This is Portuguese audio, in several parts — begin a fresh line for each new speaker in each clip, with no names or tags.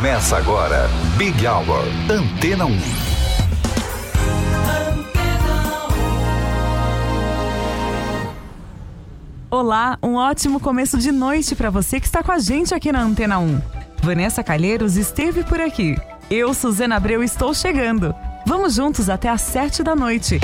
Começa agora, Big Hour, Antena 1.
Olá, um ótimo começo de noite para você que está com a gente aqui na Antena 1. Vanessa Calheiros esteve por aqui. Eu, Suzana Abreu, estou chegando. Vamos juntos até às sete da noite.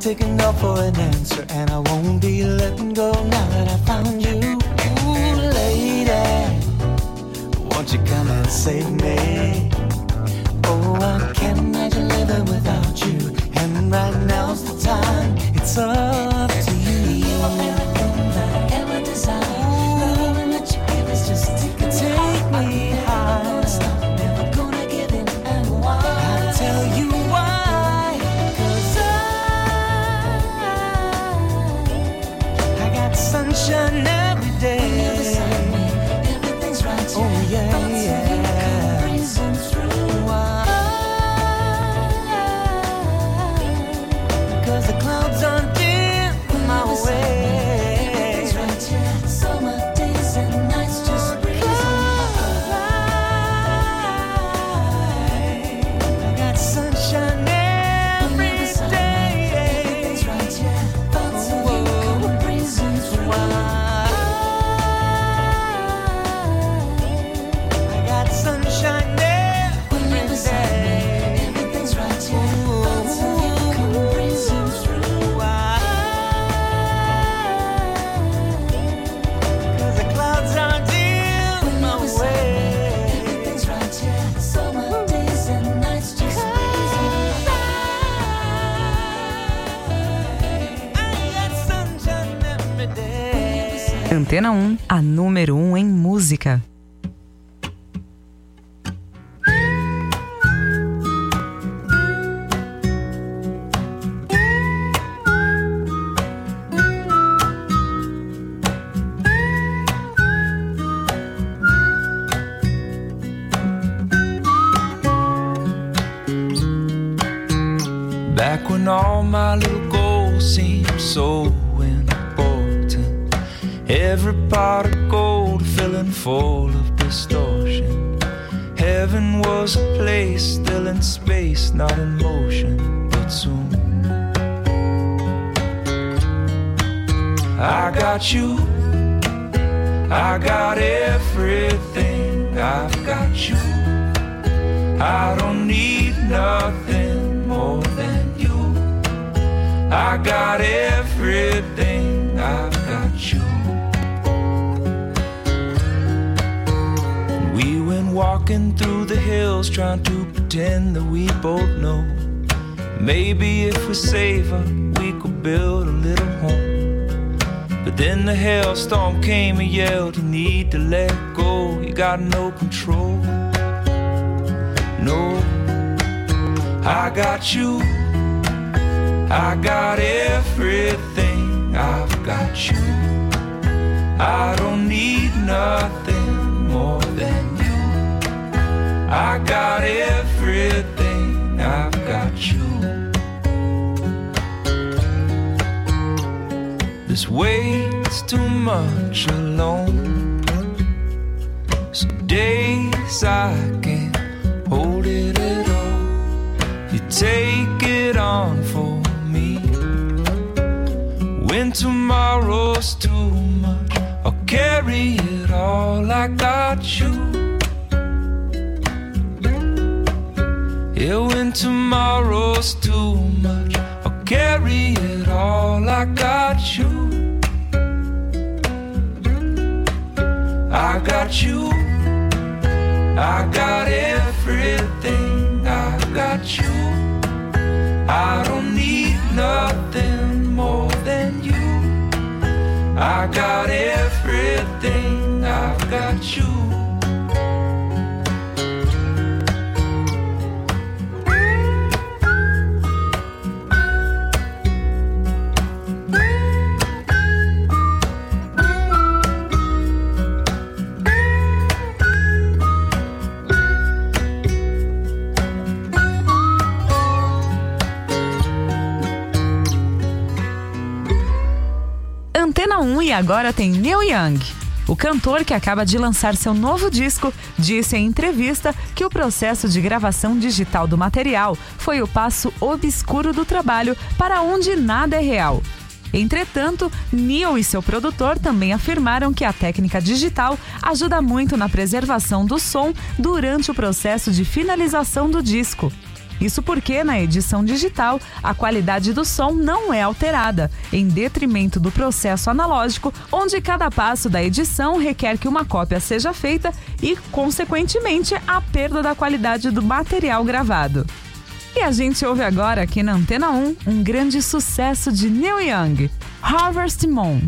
taking no for an answer, and I won't be letting go now that I found you, Ooh, lady. Won't you come and save me? Oh, I can't imagine living without you, and right now's the time. It's up. Antena 1, a número 1 em música. Pretend that we both know. Maybe if we save her, we could build a little home. But then the hailstorm came and yelled, You need to let go, you got no control. No, I got you, I got everything, I've got you. I don't need nothing more than you. I got everything. I've got you. This weight's too much alone. Some days I can't hold it at all. You take it on for me. When tomorrow's too much, I'll carry it all. I got you. Yeah, when tomorrow's too much, I'll carry it all. I got you. I got you. I got everything. I got you. I don't need nothing more than you. I got everything. I've got you.
E agora tem Neil Young. O cantor que acaba de lançar seu novo disco disse em entrevista que o processo de gravação digital do material foi o passo obscuro do trabalho para onde nada é real. Entretanto, Neil e seu produtor também afirmaram que a técnica digital ajuda muito na preservação do som durante o processo de finalização do disco. Isso porque na edição digital a qualidade do som não é alterada, em detrimento do processo analógico, onde cada passo da edição requer que uma cópia seja feita e, consequentemente, a perda da qualidade do material gravado. E a gente ouve agora aqui na Antena 1 um grande sucesso de Neil Young, Harvest Moon.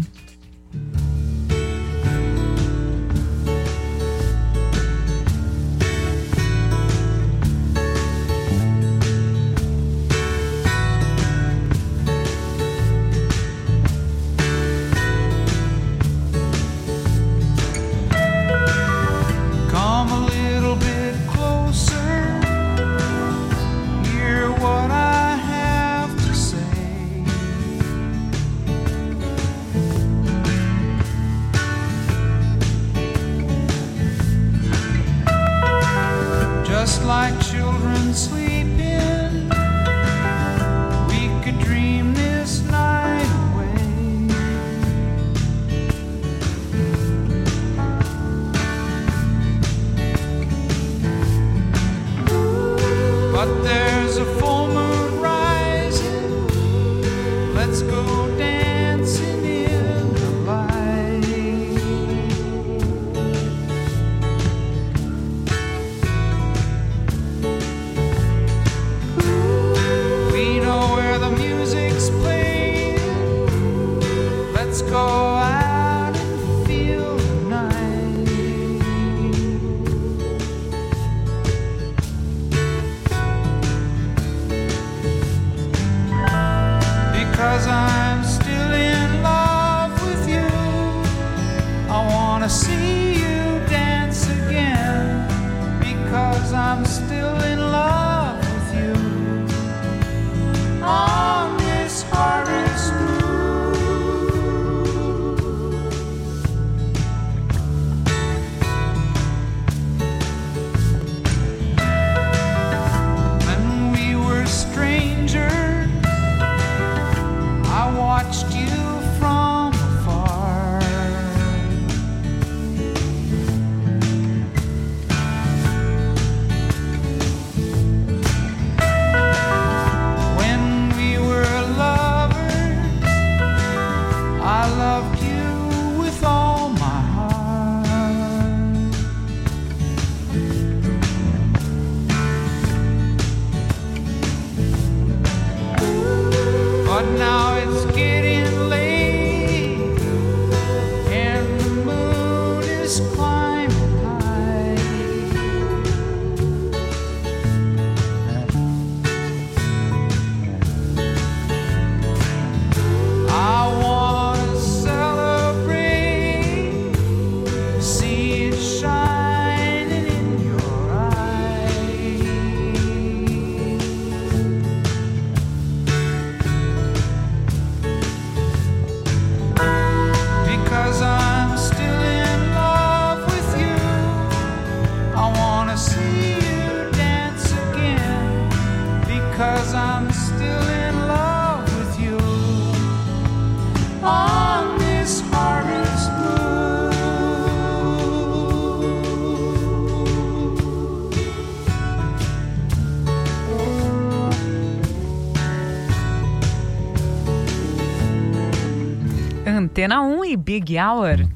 Antena 1 e Big Hour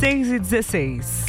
6 e 16.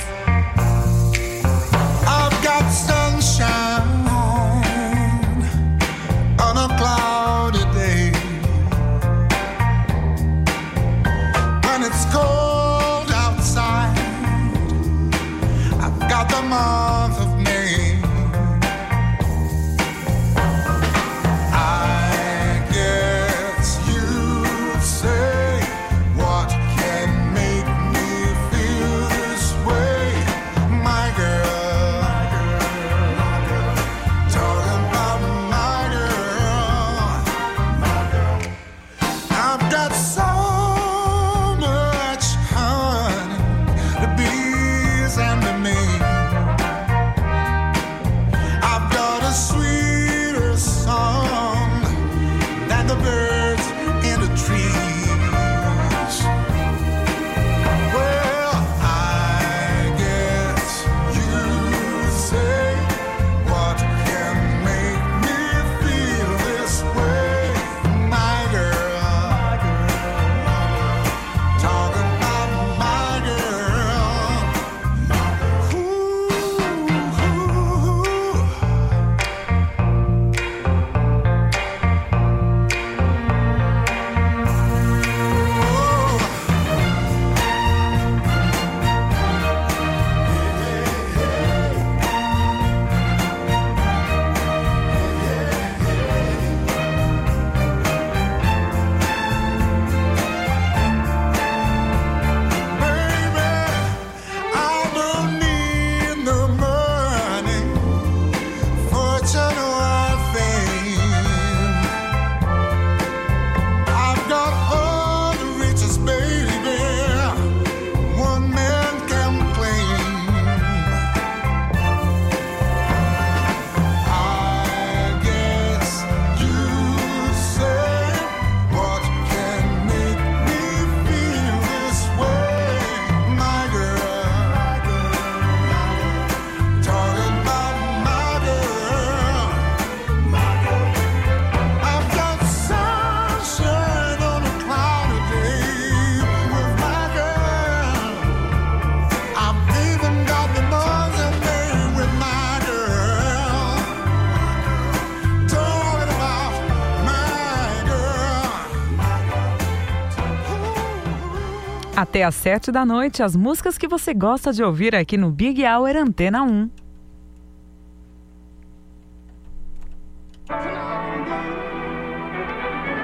Até às 7 da noite, as músicas que você gosta de ouvir aqui no Big Hour Antena 1.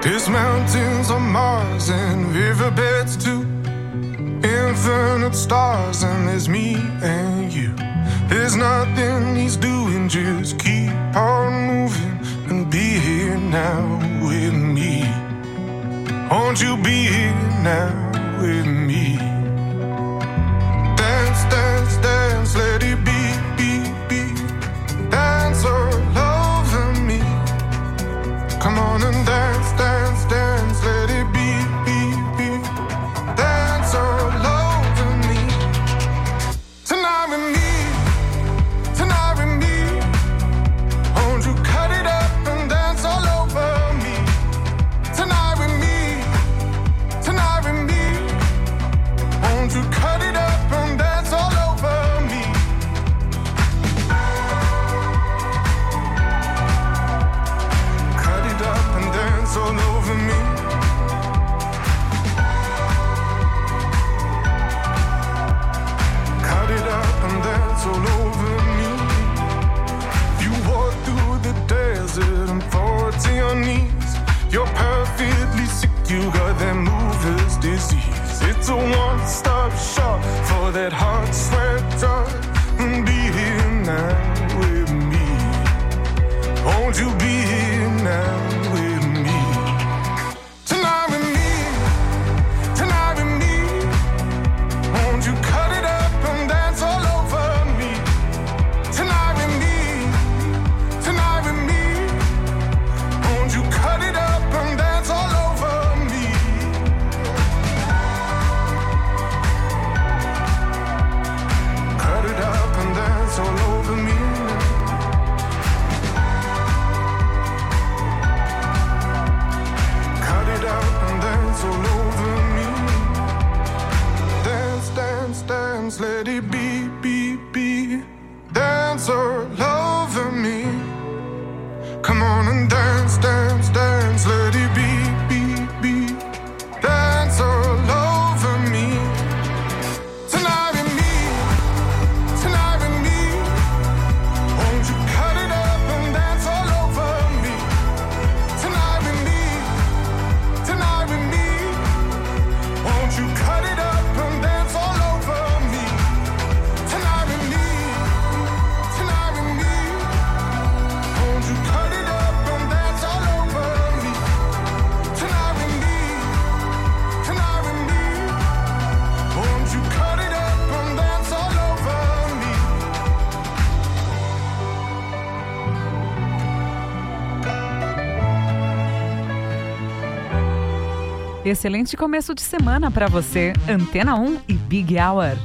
There's mountains on Mars and riverbeds too. Infinite stars and there's me and you. There's nothing he's doing, just keep on moving and be here now with me. Won't you be here now with me?
Excelente começo de semana para você. Antena 1 e Big Hour.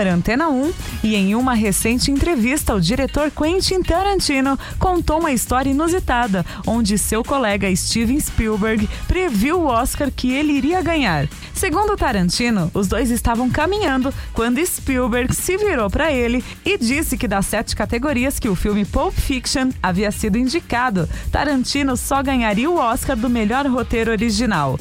Hour Antena 1 e em uma recente entrevista, o diretor Quentin Tarantino contou uma história inusitada, onde seu colega Steven Spielberg previu o Oscar que ele iria ganhar. Segundo Tarantino, os dois estavam caminhando quando Spielberg se virou para ele e disse que das sete categorias que o filme Pulp Fiction havia sido indicado, Tarantino só ganharia o Oscar do melhor roteiro original.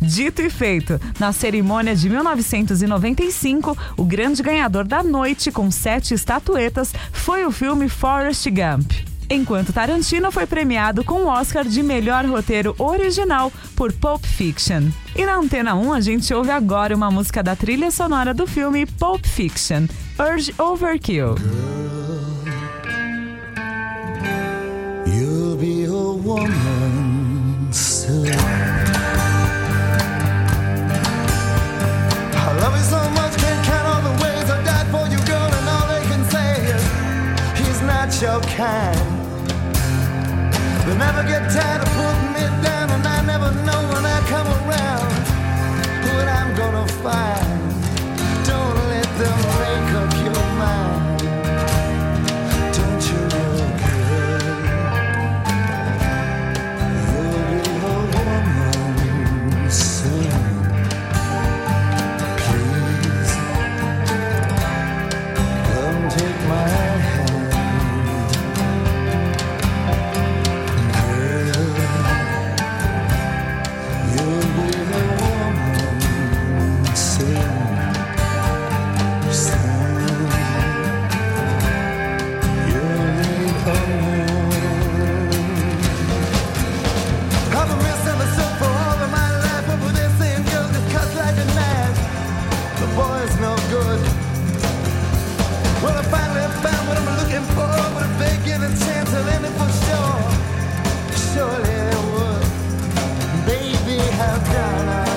Dito e feito, na cerimônia de 1995, o grande ganhador da noite, com sete estatuetas, foi o filme Forrest Gump. Enquanto Tarantino foi premiado com o Oscar de melhor roteiro original por Pulp Fiction. E na Antena 1 a gente ouve agora uma música da trilha sonora do filme Pulp Fiction, Urge Overkill. You'll soon. your kind. They never get tired of putting me down, and I never know when I come around what I'm gonna find. boy's no good. Well, I finally found what I'm looking for, but if they give a chance, I'll end it for sure. Surely I would. Baby, how can I?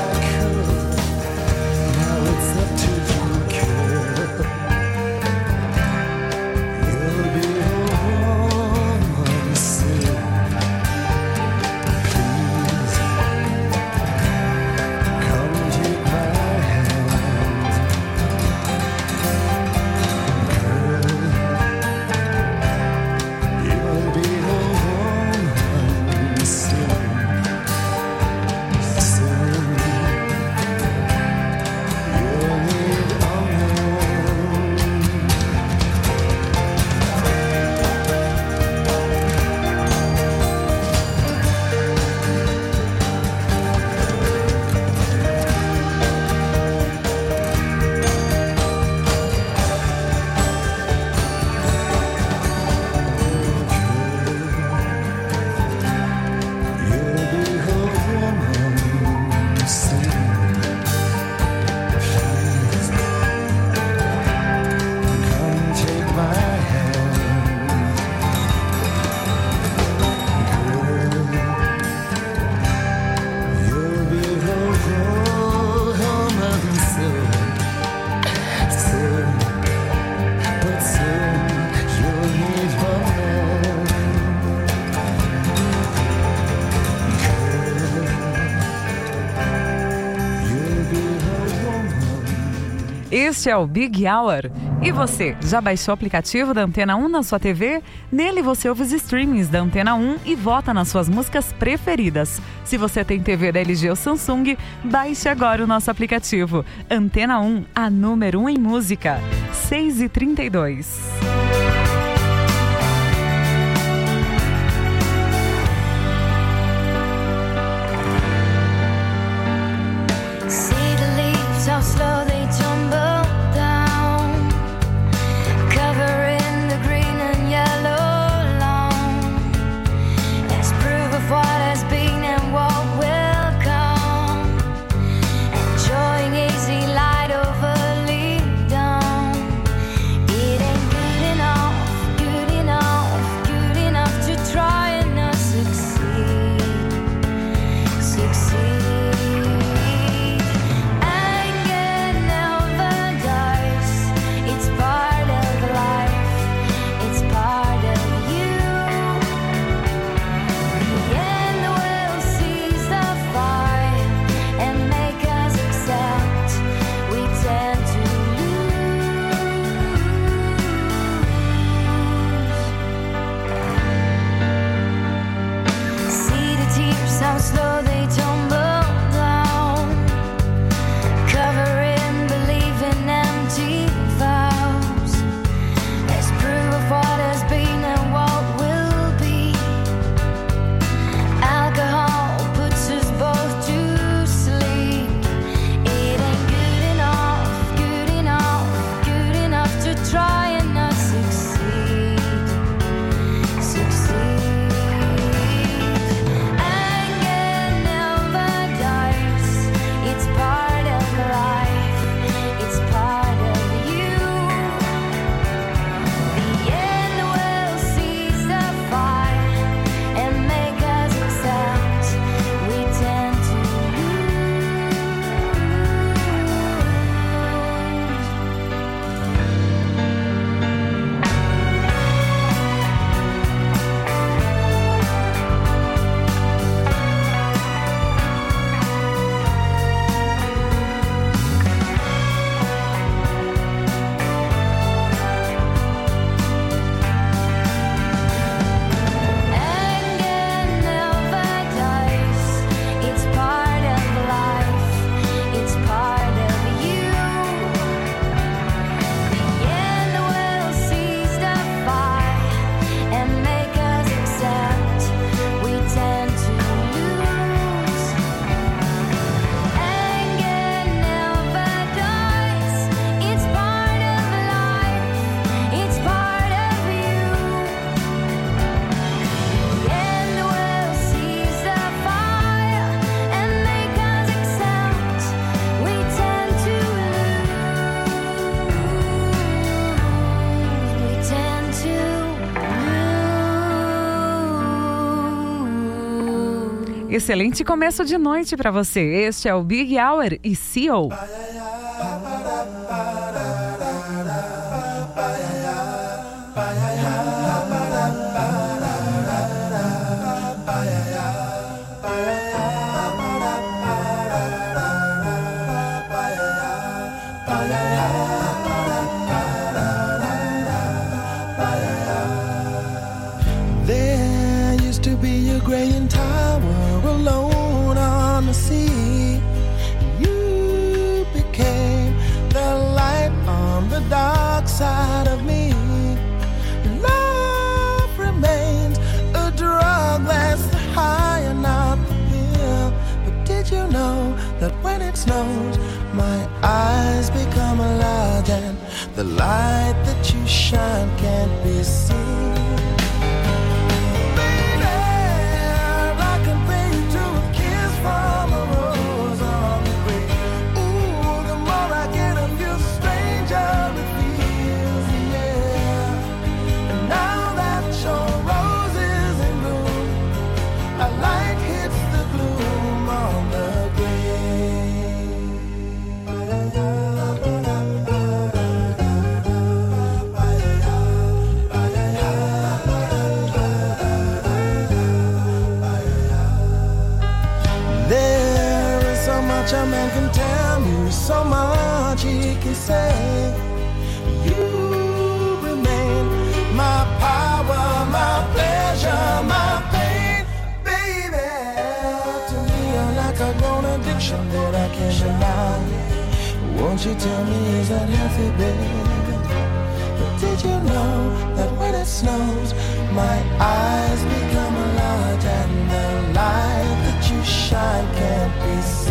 Este é o Big Hour. E você, já baixou o aplicativo da Antena 1 na sua TV? Nele você ouve os streamings da Antena 1 e vota nas suas músicas preferidas. Se você tem TV da LG ou Samsung, baixe agora o nosso aplicativo. Antena 1, a número 1 em música. 6 e 32
Excelente começo de noite para você. Este é o Big Hour e CEO.
shine can't be seen.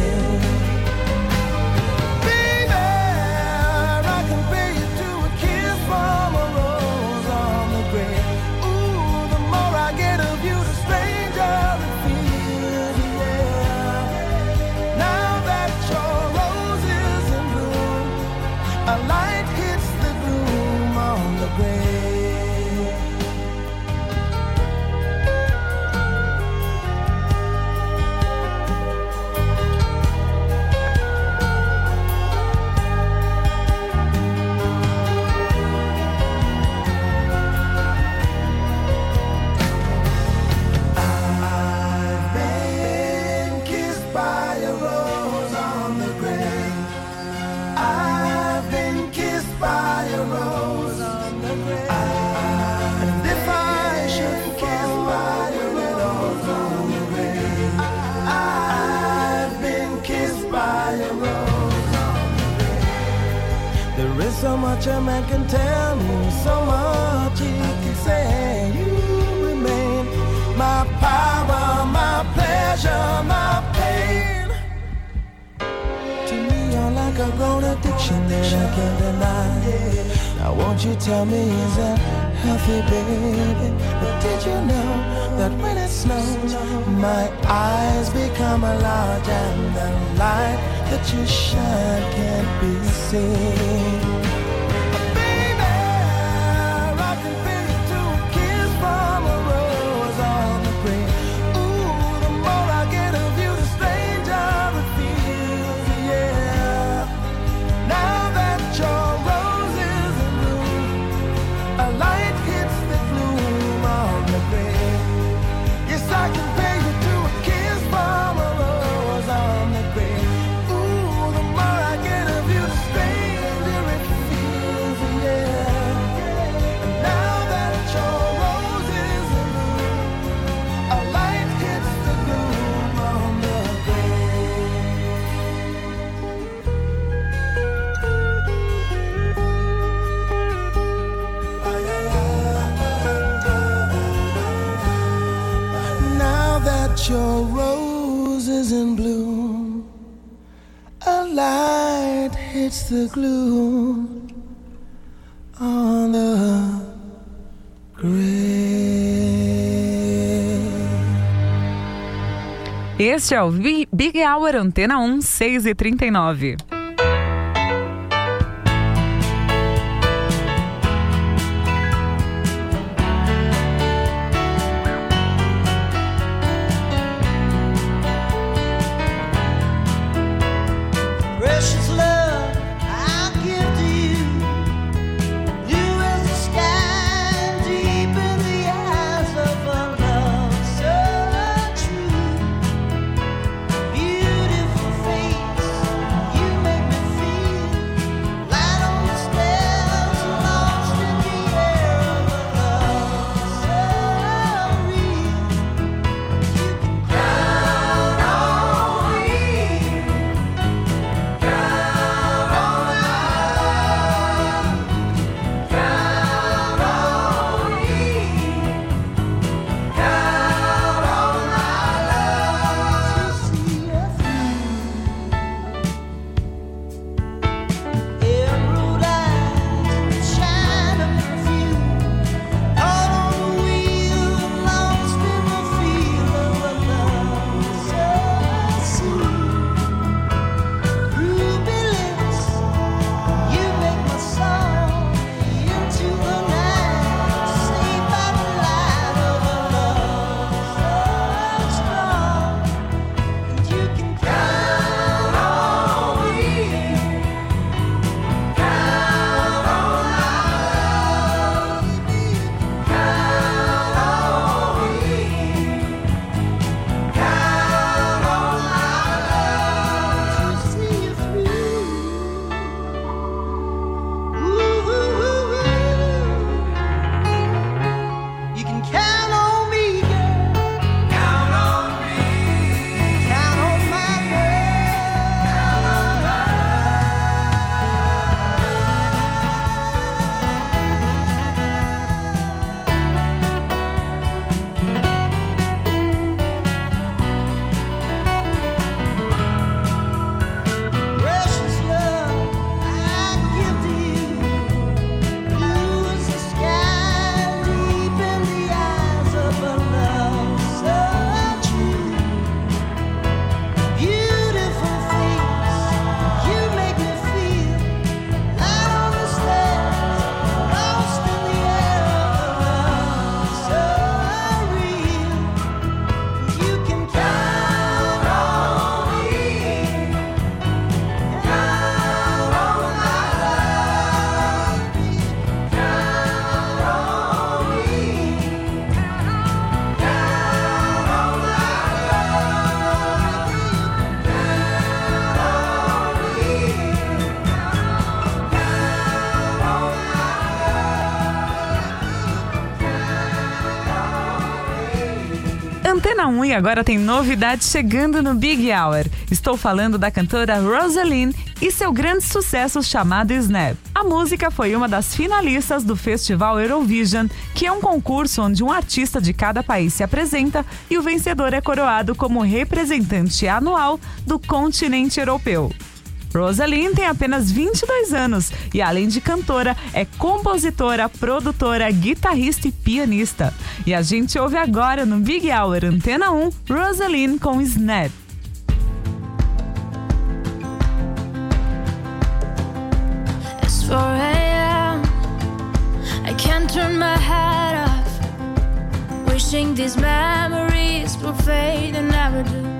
So much a man can tell me, so much he can say. You remain my power, my pleasure, my pain. To me, you're like a grown addiction that I can't deny. Now, won't you tell me, is that healthy, baby? But did you know that when it snows, my eyes become a large and the light that you shine can't be seen? The gloom on the grave.
Este é o Big Hour Antena 1, 6 e 39. E agora tem novidade chegando no Big Hour. Estou falando da cantora Rosaline e seu grande sucesso chamado Snap. A música foi uma das finalistas do Festival Eurovision, que é um concurso onde um artista de cada país se apresenta e o vencedor é coroado como representante anual do continente europeu. Rosaline tem apenas 22 anos e, além de cantora, é compositora, produtora, guitarrista e pianista. E a gente ouve agora no Big Hour Antena 1 Rosaline com Snap.
It's 4 a.m. I can't turn my head off. Wishing these memories will fade and never do.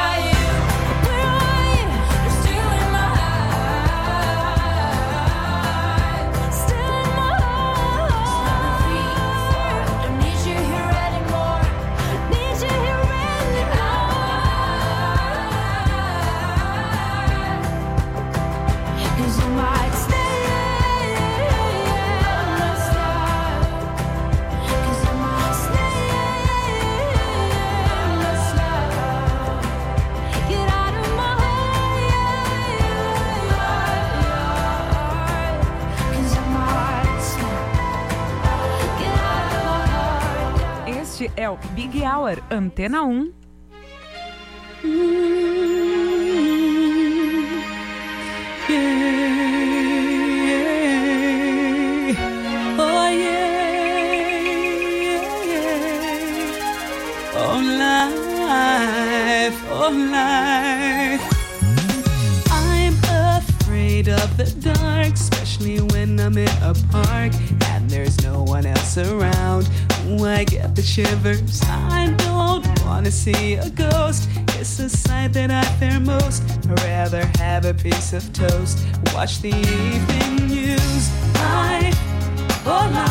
Hour Antena 1.
Piece of toast. Watch the evening news. Life, oh life,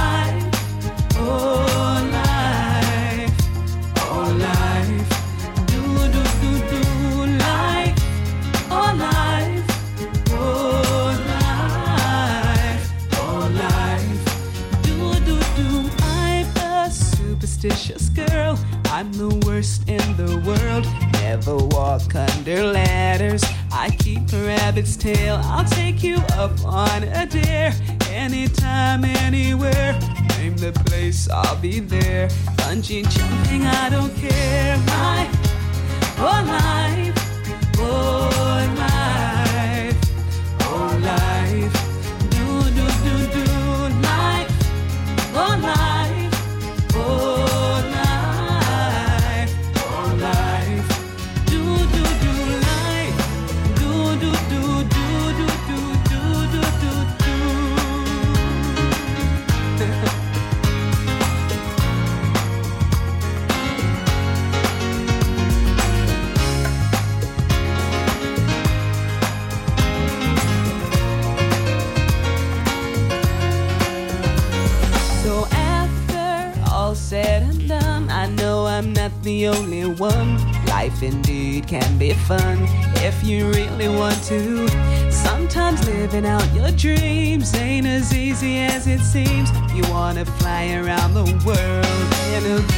wanna fly around the world. In a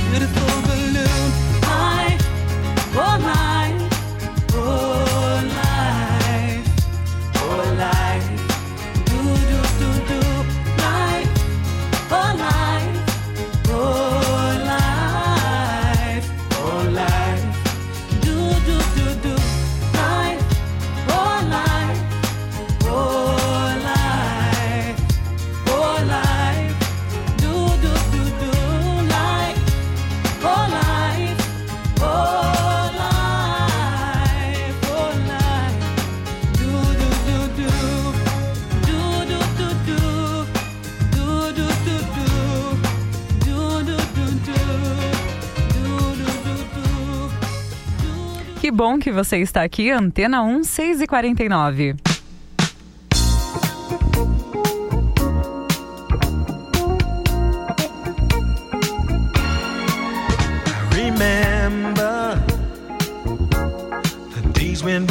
que você está aqui, Antena 1, 6 e 49
Remember the days when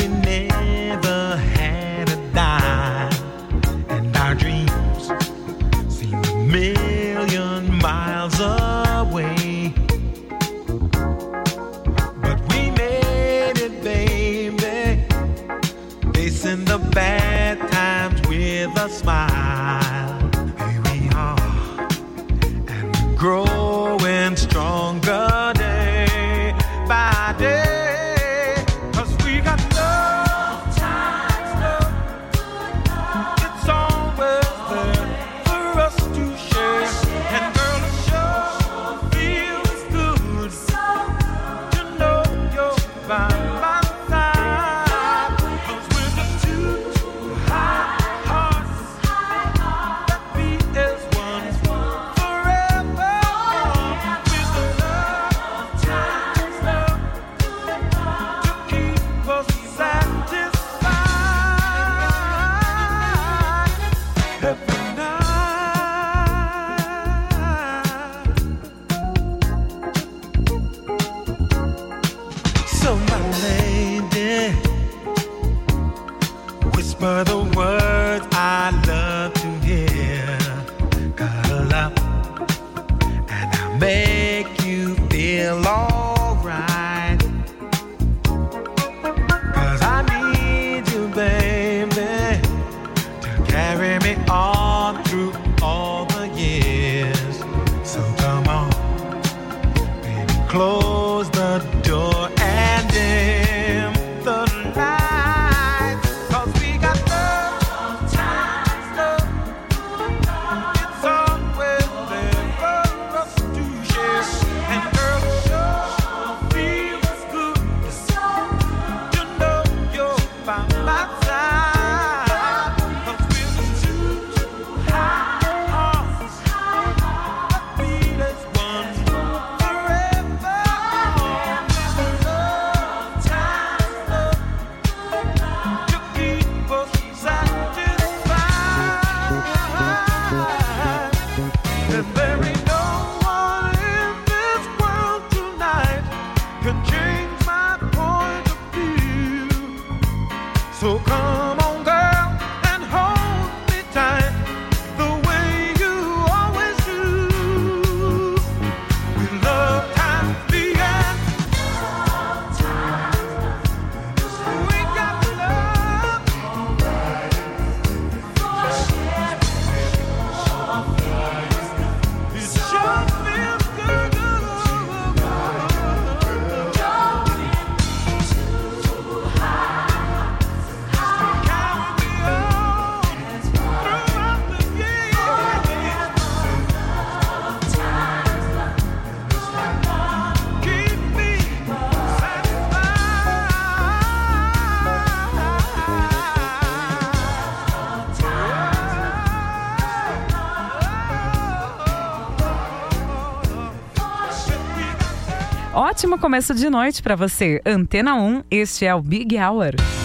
Ótimo começo de noite para você. Antena 1, este é o Big Hour.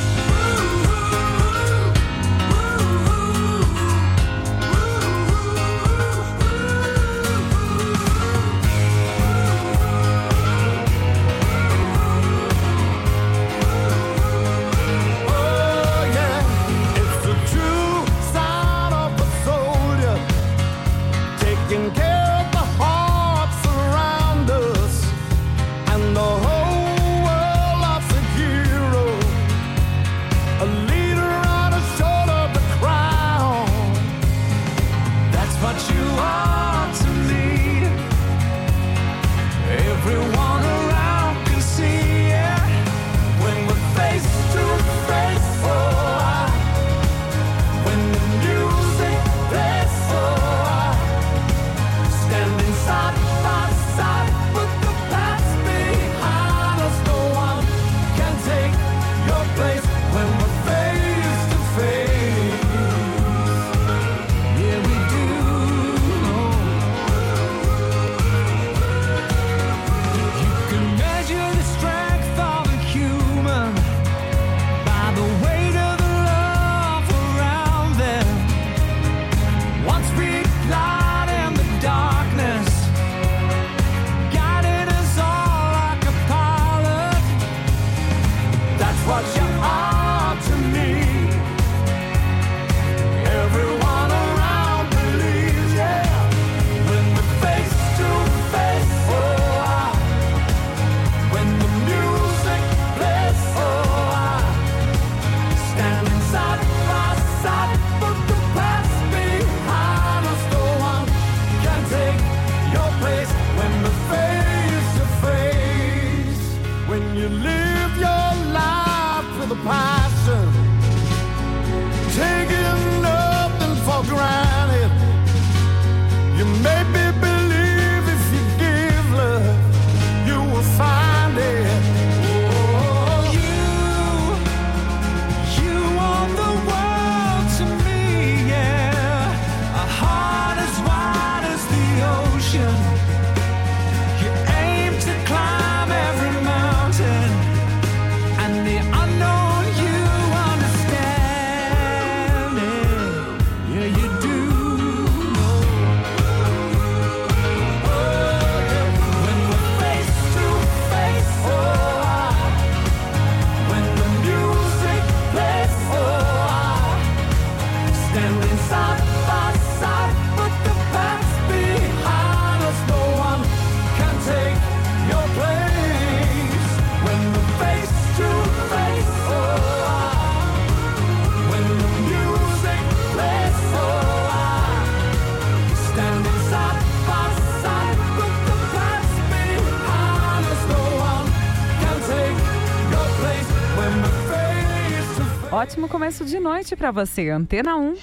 começo de noite para você, Antena 1.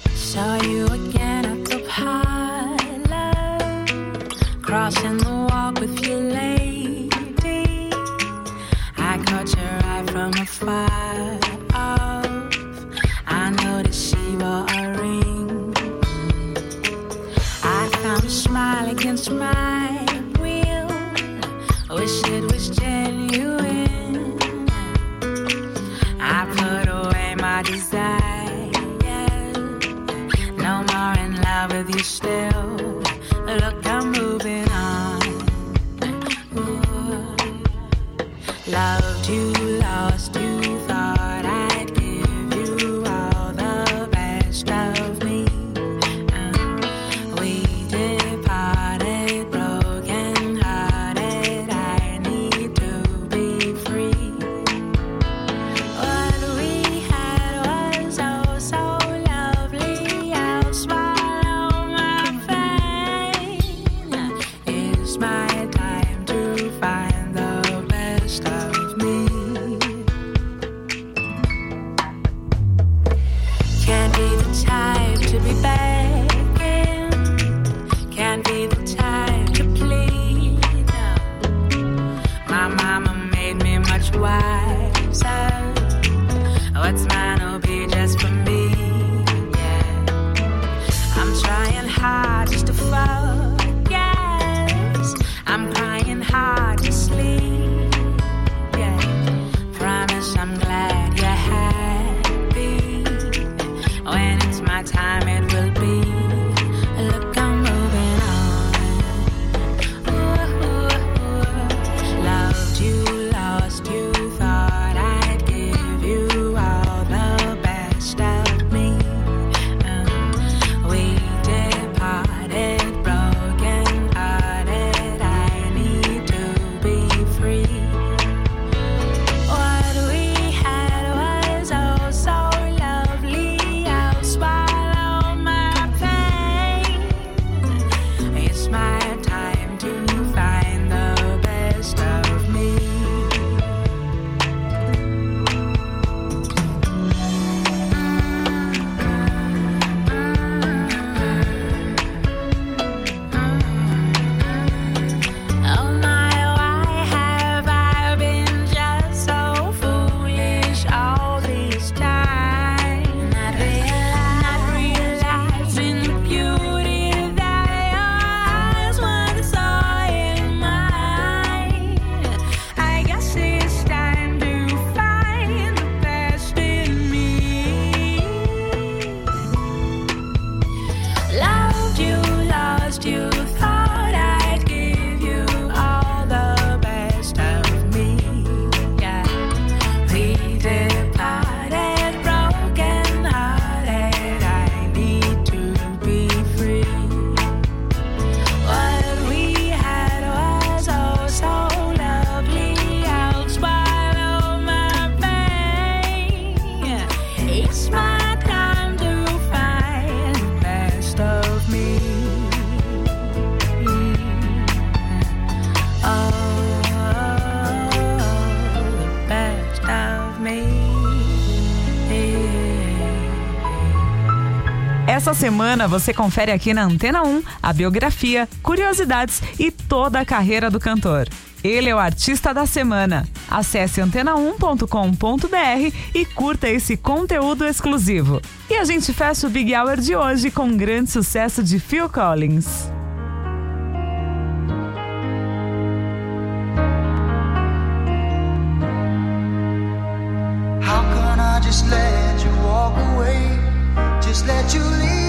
Walk lady. From afar a a smile against mine. stand.
Essa semana você confere aqui na Antena 1 a biografia, curiosidades e toda a carreira do cantor. Ele é o artista da semana. Acesse antena1.com.br e curta esse conteúdo exclusivo. E a gente fecha o Big Hour de hoje com um grande sucesso de Phil Collins.
let you leave.